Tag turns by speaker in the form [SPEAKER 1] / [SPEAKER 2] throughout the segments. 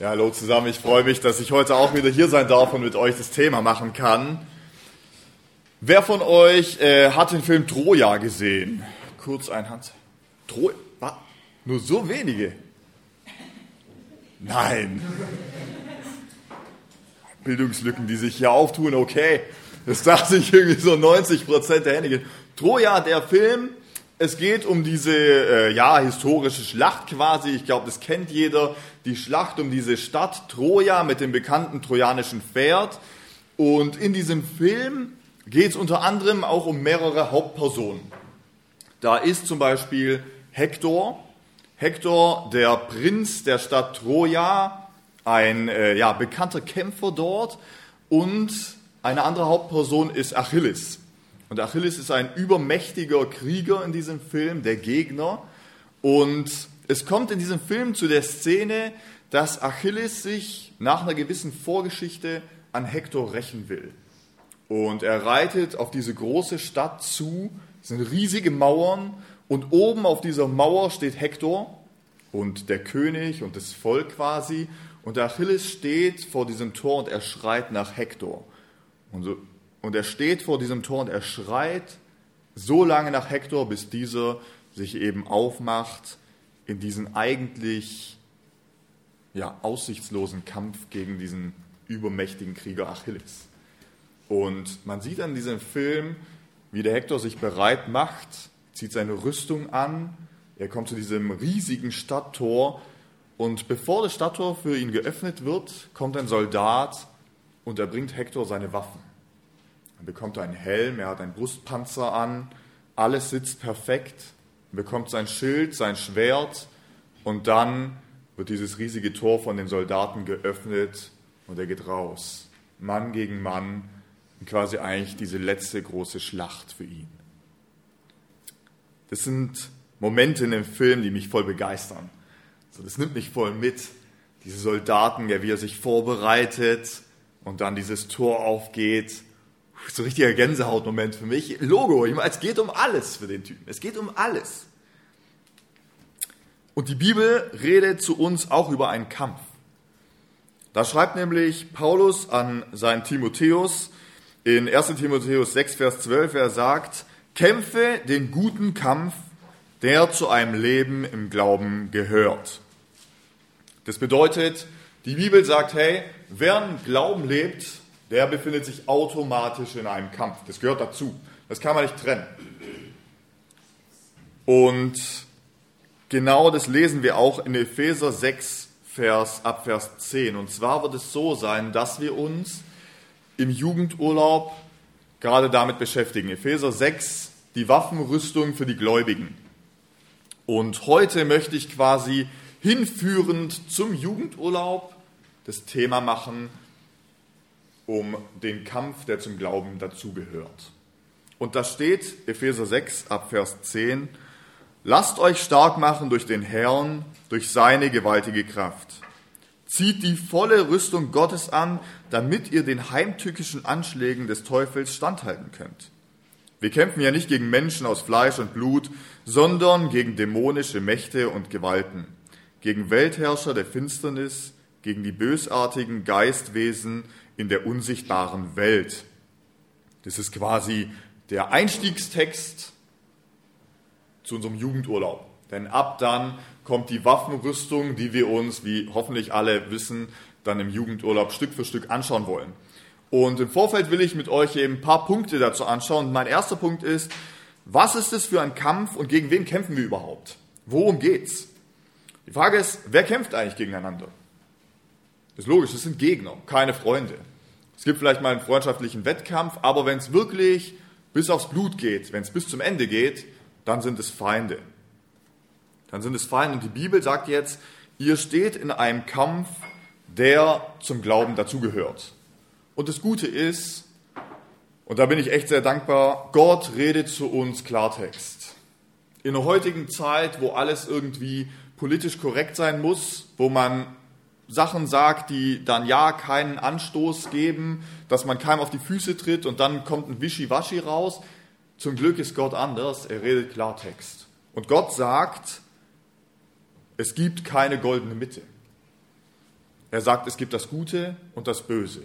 [SPEAKER 1] Ja, hallo zusammen. Ich freue mich, dass ich heute auch wieder hier sein darf und mit euch das Thema machen kann. Wer von euch äh, hat den Film Troja gesehen? Kurz ein Hand. Troja? Nur so wenige? Nein. Bildungslücken, die sich hier auftun, okay. Das dachte ich irgendwie so 90 Prozent der Hände. Troja, der Film, es geht um diese äh, ja, historische Schlacht quasi. Ich glaube, das kennt jeder. Die Schlacht um diese Stadt Troja mit dem bekannten trojanischen Pferd. Und in diesem Film geht es unter anderem auch um mehrere Hauptpersonen. Da ist zum Beispiel Hektor. Hektor, der Prinz der Stadt Troja, ein äh, ja, bekannter Kämpfer dort. Und eine andere Hauptperson ist Achilles. Und Achilles ist ein übermächtiger Krieger in diesem Film, der Gegner. Und es kommt in diesem Film zu der Szene, dass Achilles sich nach einer gewissen Vorgeschichte an Hektor rächen will. Und er reitet auf diese große Stadt zu, es sind riesige Mauern, und oben auf dieser Mauer steht Hektor und der König und das Volk quasi. Und Achilles steht vor diesem Tor und er schreit nach Hektor. Und so und er steht vor diesem Tor und er schreit so lange nach Hektor, bis dieser sich eben aufmacht in diesen eigentlich ja, aussichtslosen Kampf gegen diesen übermächtigen Krieger Achilles. Und man sieht an diesem Film, wie der Hektor sich bereit macht, zieht seine Rüstung an, er kommt zu diesem riesigen Stadttor und bevor das Stadttor für ihn geöffnet wird, kommt ein Soldat und er bringt Hektor seine Waffen. Er bekommt einen Helm, er hat einen Brustpanzer an, alles sitzt perfekt, er bekommt sein Schild, sein Schwert und dann wird dieses riesige Tor von den Soldaten geöffnet und er geht raus. Mann gegen Mann, quasi eigentlich diese letzte große Schlacht für ihn. Das sind Momente in dem Film, die mich voll begeistern. So, das nimmt mich voll mit. Diese Soldaten, ja, wie er sich vorbereitet und dann dieses Tor aufgeht so ein richtiger Gänsehautmoment für mich. Logo, ich meine, es geht um alles für den Typen. Es geht um alles. Und die Bibel redet zu uns auch über einen Kampf. Da schreibt nämlich Paulus an seinen Timotheus in 1 Timotheus 6, Vers 12, er sagt, kämpfe den guten Kampf, der zu einem Leben im Glauben gehört. Das bedeutet, die Bibel sagt, hey, wer im Glauben lebt, der befindet sich automatisch in einem Kampf. Das gehört dazu. Das kann man nicht trennen. Und genau das lesen wir auch in Epheser 6, Vers, ab Vers 10. Und zwar wird es so sein, dass wir uns im Jugendurlaub gerade damit beschäftigen. Epheser 6, die Waffenrüstung für die Gläubigen. Und heute möchte ich quasi hinführend zum Jugendurlaub das Thema machen, um den Kampf, der zum Glauben dazugehört. Und da steht, Epheser 6 ab Vers 10, Lasst euch stark machen durch den Herrn, durch seine gewaltige Kraft. Zieht die volle Rüstung Gottes an, damit ihr den heimtückischen Anschlägen des Teufels standhalten könnt. Wir kämpfen ja nicht gegen Menschen aus Fleisch und Blut, sondern gegen dämonische Mächte und Gewalten, gegen Weltherrscher der Finsternis, gegen die bösartigen Geistwesen in der unsichtbaren Welt. Das ist quasi der Einstiegstext zu unserem Jugendurlaub. Denn ab dann kommt die Waffenrüstung, die wir uns, wie hoffentlich alle wissen, dann im Jugendurlaub Stück für Stück anschauen wollen. Und im Vorfeld will ich mit euch eben ein paar Punkte dazu anschauen. Mein erster Punkt ist, was ist es für ein Kampf und gegen wen kämpfen wir überhaupt? Worum geht's? Die Frage ist, wer kämpft eigentlich gegeneinander? Das ist logisch, das sind Gegner, keine Freunde. Es gibt vielleicht mal einen freundschaftlichen Wettkampf, aber wenn es wirklich bis aufs Blut geht, wenn es bis zum Ende geht, dann sind es Feinde. Dann sind es Feinde. Und die Bibel sagt jetzt, ihr steht in einem Kampf, der zum Glauben dazugehört. Und das Gute ist, und da bin ich echt sehr dankbar, Gott redet zu uns Klartext. In der heutigen Zeit, wo alles irgendwie politisch korrekt sein muss, wo man Sachen sagt, die dann ja keinen Anstoß geben, dass man keinem auf die Füße tritt und dann kommt ein Wischiwaschi raus. Zum Glück ist Gott anders, er redet Klartext. Und Gott sagt, es gibt keine goldene Mitte. Er sagt, es gibt das Gute und das Böse.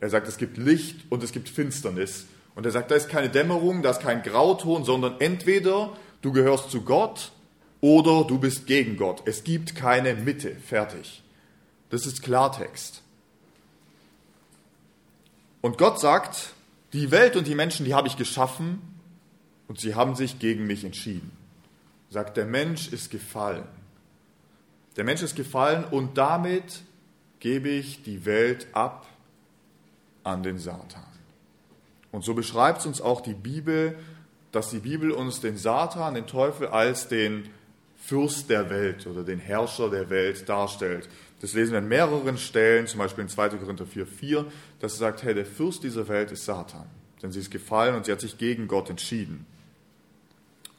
[SPEAKER 1] Er sagt, es gibt Licht und es gibt Finsternis. Und er sagt, da ist keine Dämmerung, da ist kein Grauton, sondern entweder du gehörst zu Gott oder du bist gegen Gott. Es gibt keine Mitte. Fertig. Das ist Klartext. Und Gott sagt, die Welt und die Menschen, die habe ich geschaffen und sie haben sich gegen mich entschieden. Sagt, der Mensch ist gefallen. Der Mensch ist gefallen und damit gebe ich die Welt ab an den Satan. Und so beschreibt es uns auch die Bibel, dass die Bibel uns den Satan, den Teufel, als den Fürst der Welt oder den Herrscher der Welt darstellt. Das lesen wir an mehreren Stellen, zum Beispiel in 2. Korinther 4, 4, dass er sagt, hey, der Fürst dieser Welt ist Satan, denn sie ist gefallen und sie hat sich gegen Gott entschieden.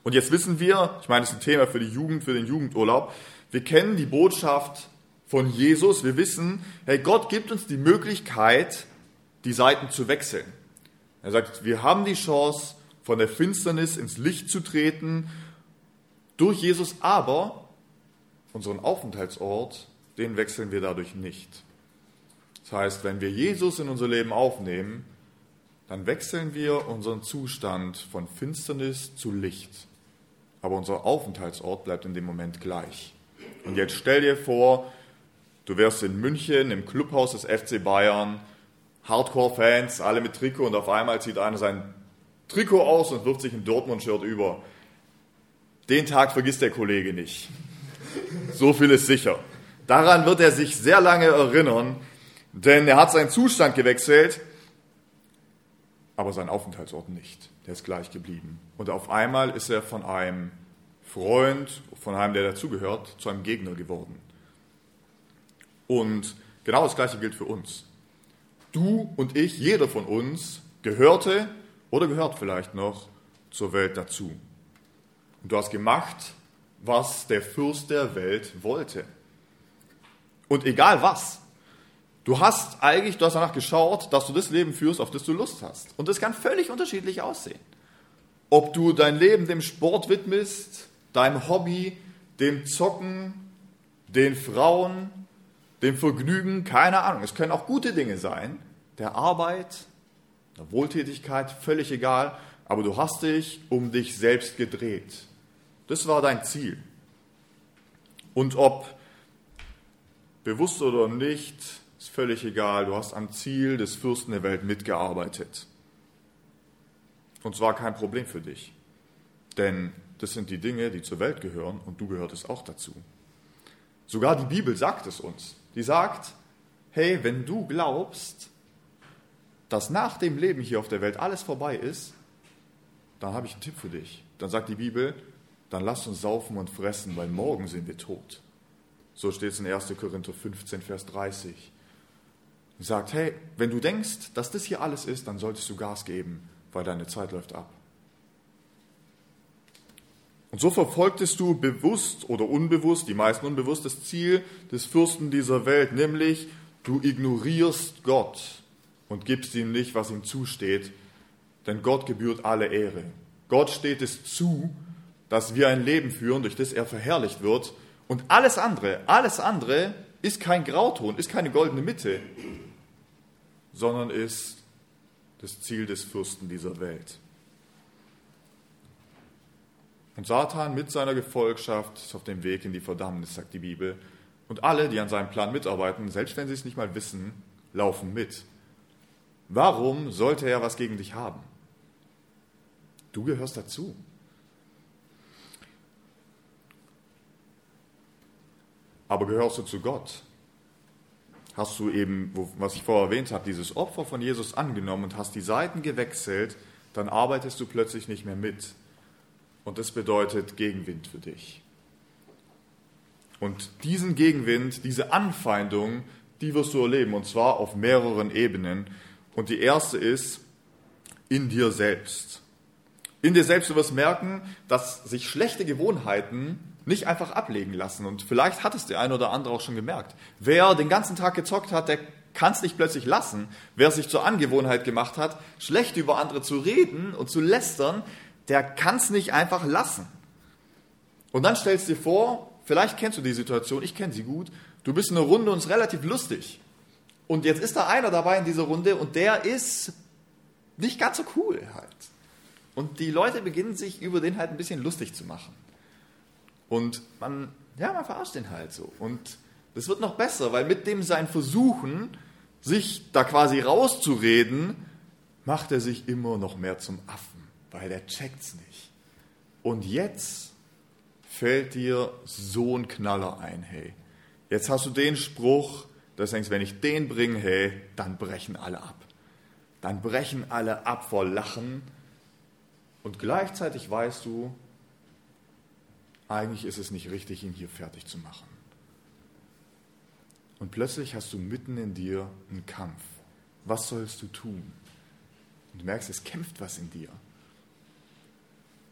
[SPEAKER 1] Und jetzt wissen wir, ich meine, das ist ein Thema für die Jugend, für den Jugendurlaub, wir kennen die Botschaft von Jesus, wir wissen, hey, Gott gibt uns die Möglichkeit, die Seiten zu wechseln. Er sagt, wir haben die Chance, von der Finsternis ins Licht zu treten, durch Jesus, aber unseren Aufenthaltsort, den wechseln wir dadurch nicht. Das heißt, wenn wir Jesus in unser Leben aufnehmen, dann wechseln wir unseren Zustand von Finsternis zu Licht. Aber unser Aufenthaltsort bleibt in dem Moment gleich. Und jetzt stell dir vor, du wärst in München im Clubhaus des FC Bayern, Hardcore-Fans, alle mit Trikot und auf einmal zieht einer sein Trikot aus und wirft sich ein Dortmund-Shirt über. Den Tag vergisst der Kollege nicht. So viel ist sicher. Daran wird er sich sehr lange erinnern, denn er hat seinen Zustand gewechselt, aber seinen Aufenthaltsort nicht. Der ist gleich geblieben. Und auf einmal ist er von einem Freund, von einem, der dazugehört, zu einem Gegner geworden. Und genau das Gleiche gilt für uns. Du und ich, jeder von uns, gehörte oder gehört vielleicht noch zur Welt dazu. Und du hast gemacht, was der Fürst der Welt wollte. Und egal was, du hast eigentlich, du hast danach geschaut, dass du das Leben führst, auf das du Lust hast. Und das kann völlig unterschiedlich aussehen. Ob du dein Leben dem Sport widmest, deinem Hobby, dem Zocken, den Frauen, dem Vergnügen, keine Ahnung. Es können auch gute Dinge sein, der Arbeit, der Wohltätigkeit, völlig egal. Aber du hast dich um dich selbst gedreht. Das war dein Ziel. Und ob bewusst oder nicht, ist völlig egal. Du hast am Ziel des Fürsten der Welt mitgearbeitet. Und zwar kein Problem für dich. Denn das sind die Dinge, die zur Welt gehören und du gehörtest auch dazu. Sogar die Bibel sagt es uns. Die sagt, hey, wenn du glaubst, dass nach dem Leben hier auf der Welt alles vorbei ist, dann habe ich einen Tipp für dich. Dann sagt die Bibel, dann lass uns saufen und fressen, weil morgen sind wir tot. So steht es in 1. Korinther 15, Vers 30. Und sagt, hey, wenn du denkst, dass das hier alles ist, dann solltest du Gas geben, weil deine Zeit läuft ab. Und so verfolgtest du bewusst oder unbewusst, die meisten unbewusst, das Ziel des Fürsten dieser Welt, nämlich du ignorierst Gott und gibst ihm nicht, was ihm zusteht, denn Gott gebührt alle Ehre. Gott steht es zu, dass wir ein Leben führen, durch das er verherrlicht wird. Und alles andere, alles andere ist kein Grauton, ist keine goldene Mitte, sondern ist das Ziel des Fürsten dieser Welt. Und Satan mit seiner Gefolgschaft ist auf dem Weg in die Verdammnis, sagt die Bibel. Und alle, die an seinem Plan mitarbeiten, selbst wenn sie es nicht mal wissen, laufen mit. Warum sollte er was gegen dich haben? Du gehörst dazu. Aber gehörst du zu Gott? Hast du eben, was ich vorher erwähnt habe, dieses Opfer von Jesus angenommen und hast die Seiten gewechselt, dann arbeitest du plötzlich nicht mehr mit. Und das bedeutet Gegenwind für dich. Und diesen Gegenwind, diese Anfeindung, die wirst du erleben, und zwar auf mehreren Ebenen. Und die erste ist in dir selbst. In dir selbst, du wirst merken, dass sich schlechte Gewohnheiten nicht einfach ablegen lassen. Und vielleicht hat es der eine oder andere auch schon gemerkt. Wer den ganzen Tag gezockt hat, der kann es nicht plötzlich lassen. Wer sich zur Angewohnheit gemacht hat, schlecht über andere zu reden und zu lästern, der kann es nicht einfach lassen. Und dann stellst du dir vor, vielleicht kennst du die Situation, ich kenne sie gut, Du bist in einer Runde und es ist relativ lustig. Und jetzt ist da einer dabei in dieser Runde und der ist nicht ganz so cool halt. Und die Leute beginnen sich über den halt ein bisschen lustig zu machen. Und man, ja, man verarscht den halt so. Und das wird noch besser, weil mit dem sein Versuchen, sich da quasi rauszureden, macht er sich immer noch mehr zum Affen, weil er checkt's nicht. Und jetzt fällt dir so ein Knaller ein, hey. Jetzt hast du den Spruch, dass du denkst, wenn ich den bringe, hey, dann brechen alle ab. Dann brechen alle ab vor Lachen. Und gleichzeitig weißt du, eigentlich ist es nicht richtig, ihn hier fertig zu machen. Und plötzlich hast du mitten in dir einen Kampf. Was sollst du tun? Und du merkst, es kämpft was in dir.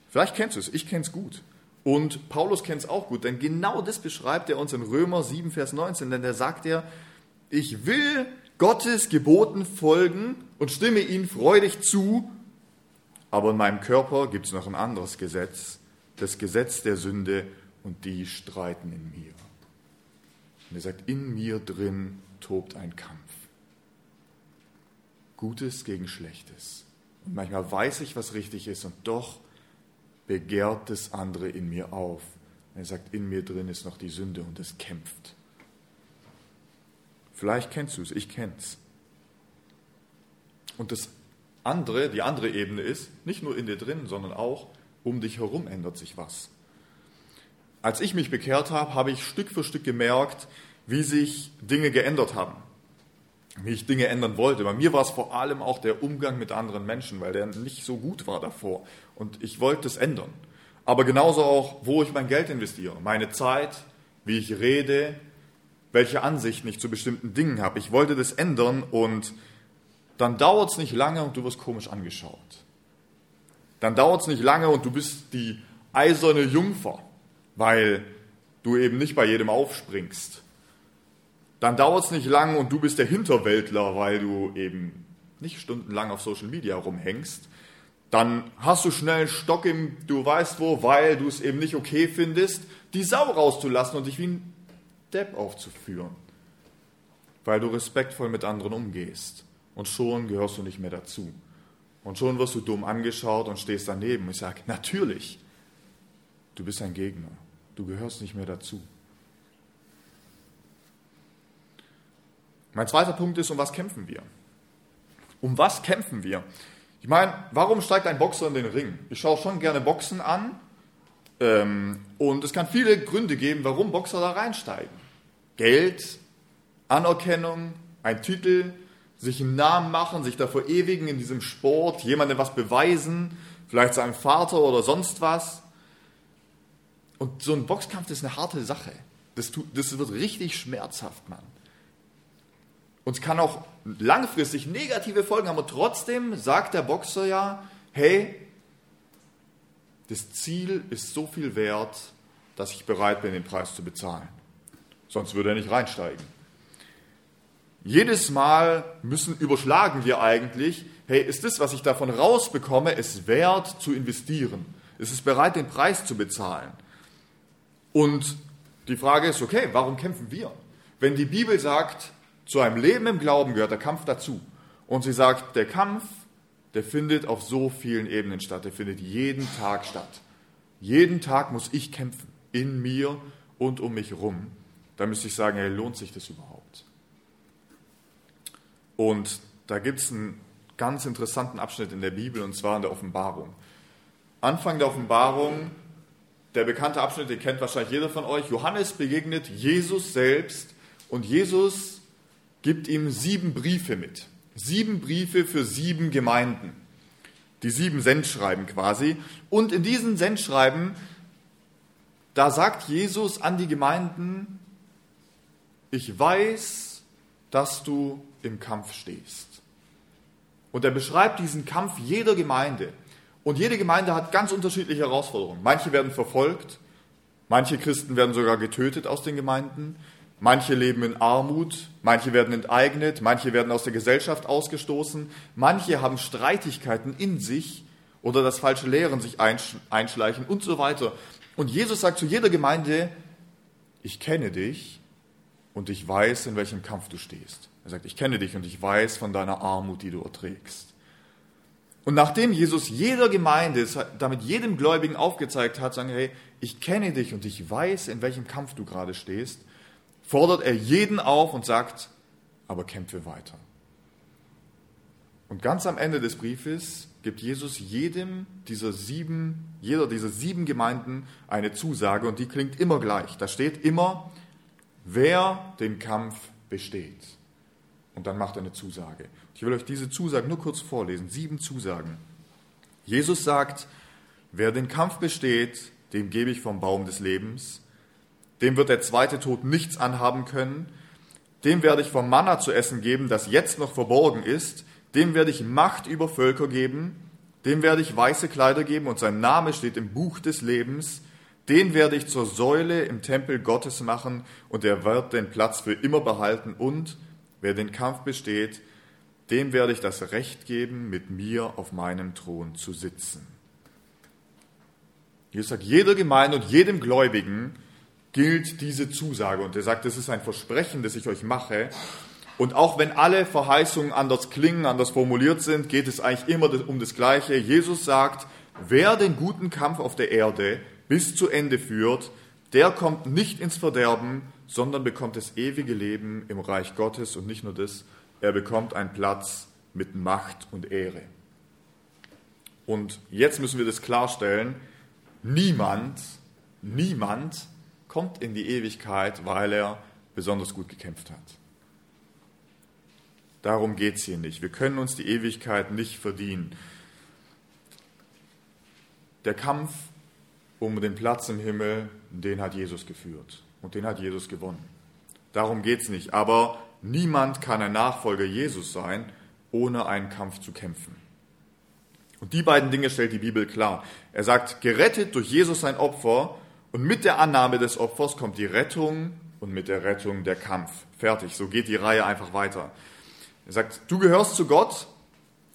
[SPEAKER 1] Vielleicht kennst du es, ich kenne es gut. Und Paulus kennt es auch gut, denn genau das beschreibt er uns in Römer 7, Vers 19, denn da sagt er, ich will Gottes Geboten folgen und stimme ihnen freudig zu, aber in meinem Körper gibt es noch ein anderes Gesetz, das Gesetz der Sünde, und die streiten in mir. Und er sagt, in mir drin tobt ein Kampf. Gutes gegen Schlechtes. Und manchmal weiß ich, was richtig ist, und doch begehrt das andere in mir auf. Er sagt, in mir drin ist noch die Sünde und es kämpft. Vielleicht kennst du es, ich kenn's. Und das andere, die andere Ebene ist, nicht nur in dir drin, sondern auch um dich herum ändert sich was. Als ich mich bekehrt habe, habe ich Stück für Stück gemerkt, wie sich Dinge geändert haben. Wie ich Dinge ändern wollte. Bei mir war es vor allem auch der Umgang mit anderen Menschen, weil der nicht so gut war davor. Und ich wollte es ändern. Aber genauso auch, wo ich mein Geld investiere, meine Zeit, wie ich rede, welche Ansichten ich zu bestimmten Dingen habe. Ich wollte das ändern und dann dauert es nicht lange und du wirst komisch angeschaut. Dann dauert es nicht lange und du bist die eiserne Jungfer, weil du eben nicht bei jedem aufspringst. Dann dauert es nicht lange und du bist der Hinterwäldler, weil du eben nicht stundenlang auf Social Media rumhängst. Dann hast du schnell einen Stock im, du weißt wo, weil du es eben nicht okay findest, die Sau rauszulassen und dich wie ein Depp aufzuführen, weil du respektvoll mit anderen umgehst. Und schon gehörst du nicht mehr dazu. Und schon wirst du dumm angeschaut und stehst daneben. Ich sage, natürlich, du bist ein Gegner. Du gehörst nicht mehr dazu. Mein zweiter Punkt ist, um was kämpfen wir? Um was kämpfen wir? Ich meine, warum steigt ein Boxer in den Ring? Ich schaue schon gerne Boxen an ähm, und es kann viele Gründe geben, warum Boxer da reinsteigen. Geld, Anerkennung, ein Titel, sich einen Namen machen, sich da verewigen in diesem Sport, jemandem was beweisen, vielleicht seinem Vater oder sonst was. Und so ein Boxkampf ist eine harte Sache. Das, tut, das wird richtig schmerzhaft, Mann. Und es kann auch langfristig negative Folgen haben. Und trotzdem sagt der Boxer ja, hey, das Ziel ist so viel wert, dass ich bereit bin, den Preis zu bezahlen sonst würde er nicht reinsteigen. Jedes Mal müssen überschlagen wir eigentlich, hey, ist das, was ich davon rausbekomme, es wert zu investieren? Ist es bereit, den Preis zu bezahlen? Und die Frage ist, okay, warum kämpfen wir? Wenn die Bibel sagt, zu einem Leben im Glauben gehört der Kampf dazu, und sie sagt, der Kampf, der findet auf so vielen Ebenen statt, der findet jeden Tag statt. Jeden Tag muss ich kämpfen, in mir und um mich herum da müsste ich sagen, hey, lohnt sich das überhaupt? Und da gibt es einen ganz interessanten Abschnitt in der Bibel, und zwar in der Offenbarung. Anfang der Offenbarung, der bekannte Abschnitt, den kennt wahrscheinlich jeder von euch. Johannes begegnet Jesus selbst und Jesus gibt ihm sieben Briefe mit. Sieben Briefe für sieben Gemeinden. Die sieben Sendschreiben quasi. Und in diesen Sendschreiben, da sagt Jesus an die Gemeinden, ich weiß, dass du im Kampf stehst. Und er beschreibt diesen Kampf jeder Gemeinde. Und jede Gemeinde hat ganz unterschiedliche Herausforderungen. Manche werden verfolgt, manche Christen werden sogar getötet aus den Gemeinden, manche leben in Armut, manche werden enteignet, manche werden aus der Gesellschaft ausgestoßen, manche haben Streitigkeiten in sich oder das falsche Lehren sich einschleichen und so weiter. Und Jesus sagt zu jeder Gemeinde, ich kenne dich und ich weiß, in welchem Kampf du stehst. Er sagt, ich kenne dich und ich weiß von deiner Armut, die du erträgst. Und nachdem Jesus jeder Gemeinde, damit jedem Gläubigen aufgezeigt hat, sagen, hey, ich kenne dich und ich weiß, in welchem Kampf du gerade stehst, fordert er jeden auf und sagt, aber kämpfe weiter. Und ganz am Ende des Briefes gibt Jesus jedem dieser sieben, jeder dieser sieben Gemeinden eine Zusage und die klingt immer gleich. Da steht immer, wer den Kampf besteht. Und dann macht er eine Zusage. Ich will euch diese Zusagen nur kurz vorlesen. Sieben Zusagen. Jesus sagt, wer den Kampf besteht, dem gebe ich vom Baum des Lebens. Dem wird der zweite Tod nichts anhaben können. Dem werde ich vom Manna zu essen geben, das jetzt noch verborgen ist. Dem werde ich Macht über Völker geben. Dem werde ich weiße Kleider geben und sein Name steht im Buch des Lebens. Den werde ich zur Säule im Tempel Gottes machen und er wird den Platz für immer behalten und wer den Kampf besteht, dem werde ich das Recht geben, mit mir auf meinem Thron zu sitzen. Jesus sagt, jeder Gemeinde und jedem Gläubigen gilt diese Zusage. Und er sagt, das ist ein Versprechen, das ich euch mache. Und auch wenn alle Verheißungen anders klingen, anders formuliert sind, geht es eigentlich immer um das Gleiche. Jesus sagt, wer den guten Kampf auf der Erde bis zu Ende führt, der kommt nicht ins Verderben, sondern bekommt das ewige Leben im Reich Gottes und nicht nur das, er bekommt einen Platz mit Macht und Ehre. Und jetzt müssen wir das klarstellen, niemand, niemand kommt in die Ewigkeit, weil er besonders gut gekämpft hat. Darum geht es hier nicht. Wir können uns die Ewigkeit nicht verdienen. Der Kampf um den Platz im Himmel, den hat Jesus geführt und den hat Jesus gewonnen. Darum geht es nicht. Aber niemand kann ein Nachfolger Jesus sein, ohne einen Kampf zu kämpfen. Und die beiden Dinge stellt die Bibel klar. Er sagt, gerettet durch Jesus sein Opfer und mit der Annahme des Opfers kommt die Rettung und mit der Rettung der Kampf. Fertig, so geht die Reihe einfach weiter. Er sagt, du gehörst zu Gott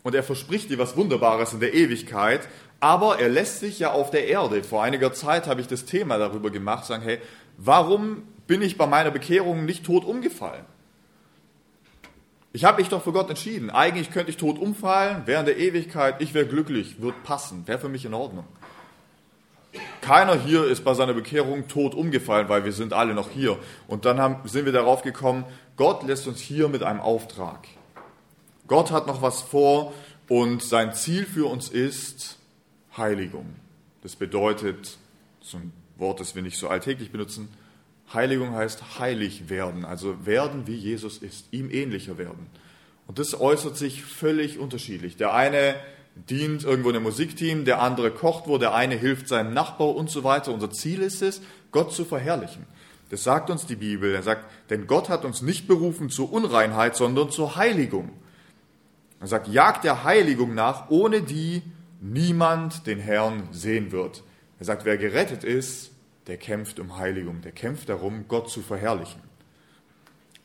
[SPEAKER 1] und er verspricht dir was Wunderbares in der Ewigkeit, aber er lässt sich ja auf der Erde. Vor einiger Zeit habe ich das Thema darüber gemacht, sagen, hey, warum bin ich bei meiner Bekehrung nicht tot umgefallen? Ich habe mich doch für Gott entschieden. Eigentlich könnte ich tot umfallen, während der Ewigkeit, ich wäre glücklich, wird passen, wäre für mich in Ordnung. Keiner hier ist bei seiner Bekehrung tot umgefallen, weil wir sind alle noch hier. Und dann haben, sind wir darauf gekommen, Gott lässt uns hier mit einem Auftrag. Gott hat noch was vor und sein Ziel für uns ist Heiligung. Das bedeutet, ein Wort, das wir nicht so alltäglich benutzen, Heiligung heißt heilig werden, also werden wie Jesus ist, ihm ähnlicher werden. Und das äußert sich völlig unterschiedlich. Der eine dient irgendwo in einem Musikteam, der andere kocht wo, der eine hilft seinem Nachbar und so weiter. Unser Ziel ist es, Gott zu verherrlichen. Das sagt uns die Bibel. Er sagt, denn Gott hat uns nicht berufen zur Unreinheit, sondern zur Heiligung. Er sagt, jagt der Heiligung nach, ohne die niemand den Herrn sehen wird. Er sagt, wer gerettet ist, der kämpft um Heiligung, der kämpft darum, Gott zu verherrlichen.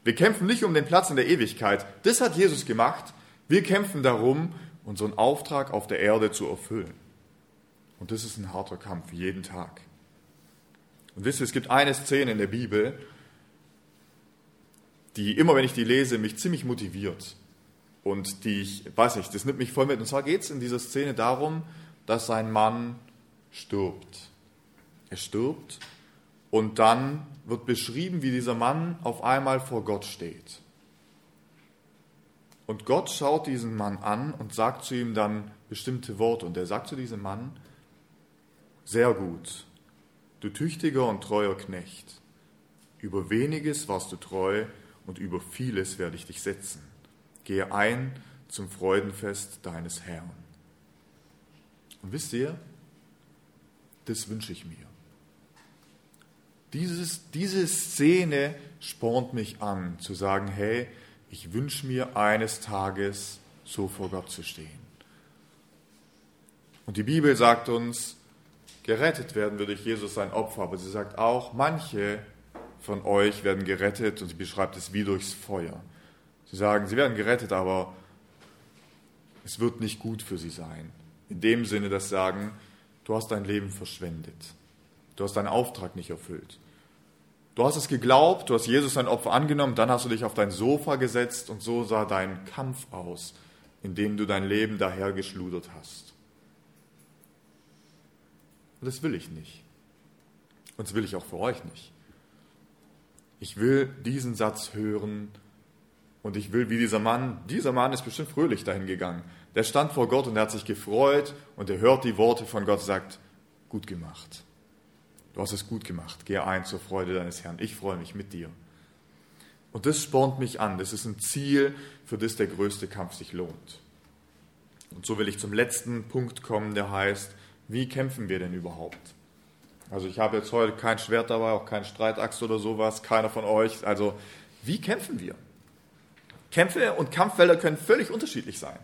[SPEAKER 1] Wir kämpfen nicht um den Platz in der Ewigkeit, das hat Jesus gemacht. Wir kämpfen darum, unseren Auftrag auf der Erde zu erfüllen. Und das ist ein harter Kampf, jeden Tag. Und wisst ihr, es gibt eine Szene in der Bibel, die immer, wenn ich die lese, mich ziemlich motiviert. Und die ich, weiß nicht, das nimmt mich voll mit. Und zwar geht es in dieser Szene darum, dass sein Mann stirbt. Er stirbt und dann wird beschrieben, wie dieser Mann auf einmal vor Gott steht. Und Gott schaut diesen Mann an und sagt zu ihm dann bestimmte Worte. Und er sagt zu diesem Mann, sehr gut, du tüchtiger und treuer Knecht, über weniges warst du treu und über vieles werde ich dich setzen. Gehe ein zum Freudenfest deines Herrn. Und wisst ihr, das wünsche ich mir. Dieses, diese Szene spornt mich an, zu sagen, hey, ich wünsche mir eines Tages so vor Gott zu stehen. Und die Bibel sagt uns, gerettet werden wir durch Jesus sein Opfer, aber sie sagt auch, manche von euch werden gerettet und sie beschreibt es wie durchs Feuer. Sie sagen, sie werden gerettet, aber es wird nicht gut für sie sein. In dem Sinne, dass sagen, du hast dein Leben verschwendet. Du hast deinen Auftrag nicht erfüllt. Du hast es geglaubt, du hast Jesus sein Opfer angenommen, dann hast du dich auf dein Sofa gesetzt und so sah dein Kampf aus, in dem du dein Leben dahergeschludert hast. Und das will ich nicht. Und das will ich auch für euch nicht. Ich will diesen Satz hören und ich will wie dieser Mann, dieser Mann ist bestimmt fröhlich dahin gegangen. Der stand vor Gott und er hat sich gefreut und er hört die Worte von Gott und sagt, gut gemacht. Du hast es gut gemacht. Geh ein zur Freude deines Herrn. Ich freue mich mit dir. Und das spornt mich an. Das ist ein Ziel, für das der größte Kampf sich lohnt. Und so will ich zum letzten Punkt kommen, der heißt, wie kämpfen wir denn überhaupt? Also ich habe jetzt heute kein Schwert dabei, auch kein Streitaxt oder sowas, keiner von euch. Also wie kämpfen wir? Kämpfe und Kampffelder können völlig unterschiedlich sein.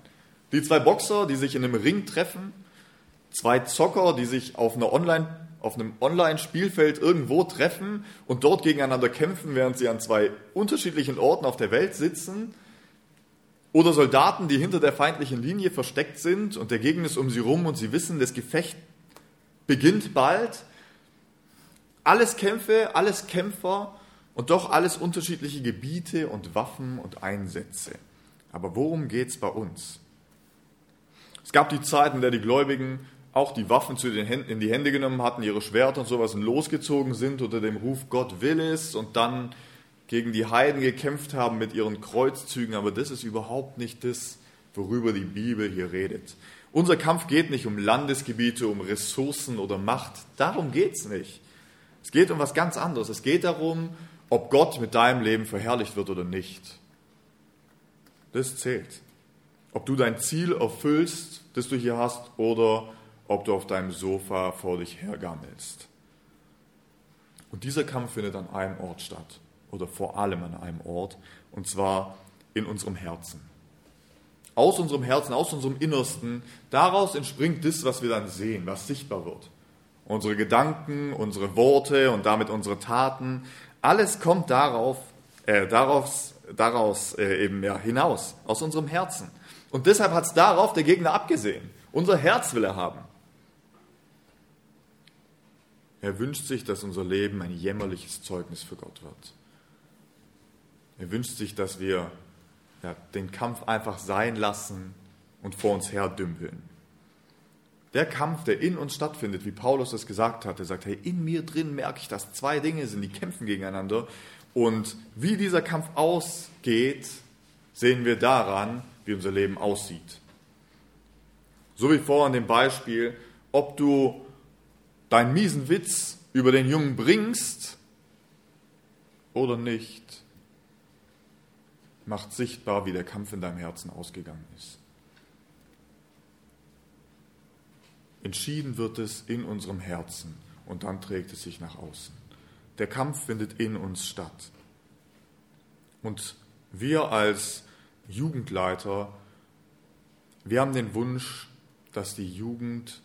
[SPEAKER 1] Die zwei Boxer, die sich in einem Ring treffen, zwei Zocker, die sich auf, einer Online, auf einem Online-Spielfeld irgendwo treffen und dort gegeneinander kämpfen, während sie an zwei unterschiedlichen Orten auf der Welt sitzen, oder Soldaten, die hinter der feindlichen Linie versteckt sind und der Gegner ist um sie rum und sie wissen, das Gefecht beginnt bald. Alles Kämpfe, alles Kämpfer und doch alles unterschiedliche Gebiete und Waffen und Einsätze. Aber worum geht es bei uns? Es gab die Zeit, in der die Gläubigen auch die Waffen zu den Händen, in die Hände genommen hatten, ihre Schwerter und sowas und losgezogen sind unter dem Ruf Gott will es und dann gegen die Heiden gekämpft haben mit ihren Kreuzzügen. Aber das ist überhaupt nicht das, worüber die Bibel hier redet. Unser Kampf geht nicht um Landesgebiete, um Ressourcen oder Macht. Darum geht es nicht. Es geht um was ganz anderes. Es geht darum, ob Gott mit deinem Leben verherrlicht wird oder nicht. Das zählt. Ob du dein Ziel erfüllst, das du hier hast, oder ob du auf deinem Sofa vor dich hergammelst. Und dieser Kampf findet an einem Ort statt, oder vor allem an einem Ort, und zwar in unserem Herzen. Aus unserem Herzen, aus unserem Innersten, daraus entspringt das, was wir dann sehen, was sichtbar wird. Unsere Gedanken, unsere Worte und damit unsere Taten, alles kommt darauf, äh, daraus, daraus äh, eben ja, hinaus, aus unserem Herzen. Und deshalb hat es darauf der Gegner abgesehen. Unser Herz will er haben. Er wünscht sich, dass unser Leben ein jämmerliches Zeugnis für Gott wird. Er wünscht sich, dass wir ja, den Kampf einfach sein lassen und vor uns her dümpeln. Der Kampf, der in uns stattfindet, wie Paulus es gesagt hat, er sagt, hey, in mir drin merke ich, dass zwei Dinge sind, die kämpfen gegeneinander. Und wie dieser Kampf ausgeht, sehen wir daran, wie unser Leben aussieht. So wie vorhin dem Beispiel, ob du deinen miesen Witz über den Jungen bringst oder nicht, macht sichtbar, wie der Kampf in deinem Herzen ausgegangen ist. Entschieden wird es in unserem Herzen und dann trägt es sich nach außen. Der Kampf findet in uns statt. Und wir als Jugendleiter, wir haben den Wunsch, dass die Jugend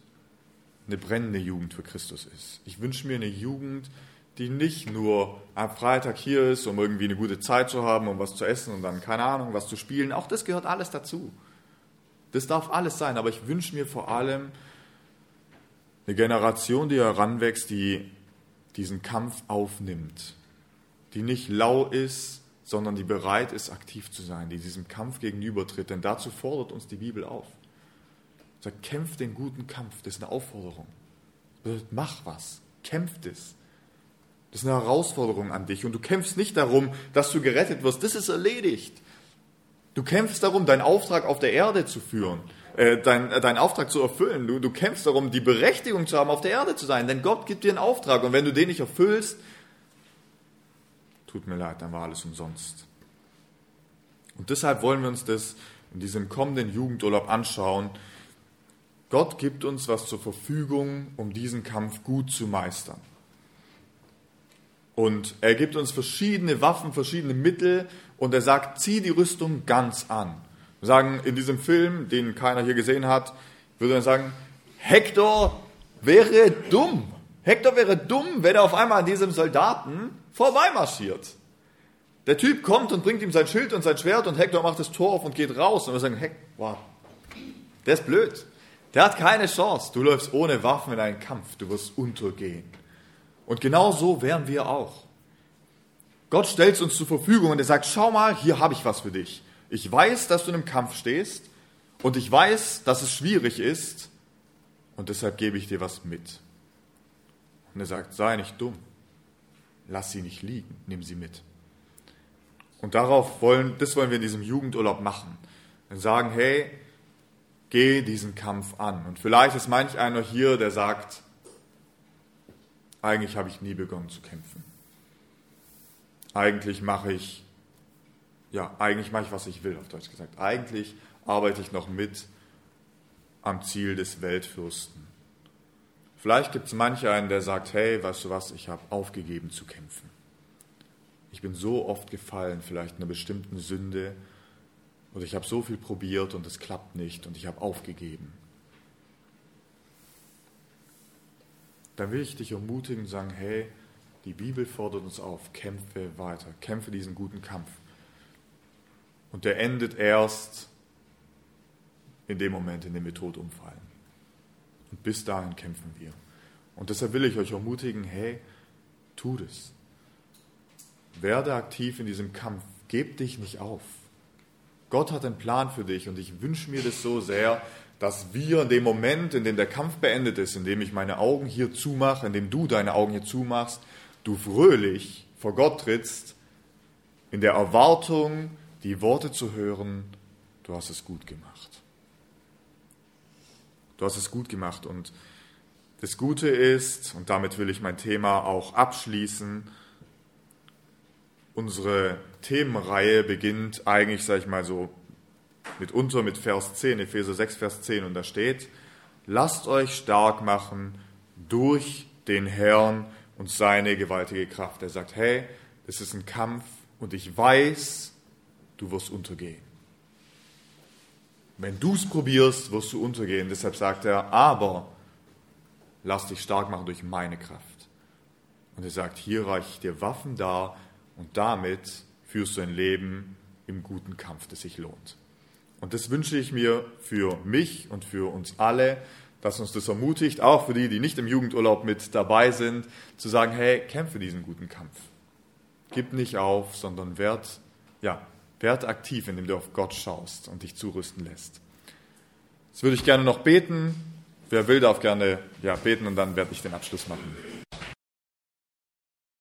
[SPEAKER 1] eine brennende Jugend für Christus ist. Ich wünsche mir eine Jugend, die nicht nur am Freitag hier ist, um irgendwie eine gute Zeit zu haben, um was zu essen und dann, keine Ahnung, was zu spielen. Auch das gehört alles dazu. Das darf alles sein, aber ich wünsche mir vor allem, eine Generation, die heranwächst, die diesen Kampf aufnimmt, die nicht lau ist, sondern die bereit ist, aktiv zu sein, die diesem Kampf gegenübertritt. Denn dazu fordert uns die Bibel auf. Sagt, kämpf den guten Kampf, das ist eine Aufforderung. Mach was, kämpf das. Das ist eine Herausforderung an dich. Und du kämpfst nicht darum, dass du gerettet wirst. Das ist erledigt. Du kämpfst darum, deinen Auftrag auf der Erde zu führen äh, dein, äh, deinen Auftrag zu erfüllen. Du, du kämpfst darum, die Berechtigung zu haben, auf der Erde zu sein. Denn Gott gibt dir einen Auftrag. Und wenn du den nicht erfüllst, tut mir leid, dann war alles umsonst. Und deshalb wollen wir uns das in diesem kommenden Jugendurlaub anschauen. Gott gibt uns was zur Verfügung, um diesen Kampf gut zu meistern. Und er gibt uns verschiedene Waffen, verschiedene Mittel und er sagt, zieh die Rüstung ganz an. Wir sagen in diesem Film, den keiner hier gesehen hat, würde man sagen, Hector wäre dumm. Hector wäre dumm, wenn er auf einmal an diesem Soldaten vorbeimarschiert. Der Typ kommt und bringt ihm sein Schild und sein Schwert und Hector macht das Tor auf und geht raus. Und wir sagen, Heck, wow, der ist blöd. Der hat keine Chance. Du läufst ohne Waffen in einen Kampf. Du wirst untergehen. Und genau so wären wir auch. Gott stellt uns zur Verfügung und er sagt, schau mal, hier habe ich was für dich. Ich weiß, dass du in einem Kampf stehst und ich weiß, dass es schwierig ist und deshalb gebe ich dir was mit. Und er sagt, sei nicht dumm, lass sie nicht liegen, nimm sie mit. Und darauf wollen, das wollen wir in diesem Jugendurlaub machen. Wir sagen, hey, geh diesen Kampf an. Und vielleicht ist manch einer hier, der sagt, eigentlich habe ich nie begonnen zu kämpfen. Eigentlich mache ich, ja, eigentlich mache ich, was ich will, auf Deutsch gesagt. Eigentlich arbeite ich noch mit am Ziel des Weltfürsten. Vielleicht gibt es manch einen, der sagt, hey, weißt du was, ich habe aufgegeben zu kämpfen. Ich bin so oft gefallen, vielleicht in einer bestimmten Sünde, oder ich habe so viel probiert und es klappt nicht und ich habe aufgegeben. Dann will ich dich ermutigen und sagen, hey, die Bibel fordert uns auf, kämpfe weiter, kämpfe diesen guten Kampf. Und der endet erst in dem Moment, in dem wir tot umfallen. Und bis dahin kämpfen wir. Und deshalb will ich euch ermutigen, hey, tu es. Werde aktiv in diesem Kampf. Geb dich nicht auf. Gott hat einen Plan für dich und ich wünsche mir das so sehr, dass wir in dem Moment, in dem der Kampf beendet ist, in dem ich meine Augen hier zumache, in dem du deine Augen hier zumachst, du fröhlich vor Gott trittst, in der Erwartung, die Worte zu hören, du hast es gut gemacht. Du hast es gut gemacht und das Gute ist, und damit will ich mein Thema auch abschließen, unsere Themenreihe beginnt eigentlich, sag ich mal so, mitunter mit Vers 10, Epheser 6, Vers 10, und da steht, lasst euch stark machen durch den Herrn und seine gewaltige Kraft. Er sagt, hey, es ist ein Kampf und ich weiß, du wirst untergehen. Wenn du es probierst, wirst du untergehen. Deshalb sagt er, aber lass dich stark machen durch meine Kraft. Und er sagt, hier reiche ich dir Waffen dar und damit führst du ein Leben im guten Kampf, das sich lohnt. Und das wünsche ich mir für mich und für uns alle, dass uns das ermutigt, auch für die, die nicht im Jugendurlaub mit dabei sind, zu sagen, hey, kämpfe diesen guten Kampf. Gib nicht auf, sondern werd, ja, werd aktiv, indem du auf Gott schaust und dich zurüsten lässt. Jetzt würde ich gerne noch beten. Wer will, darf gerne ja, beten und dann werde ich den Abschluss machen.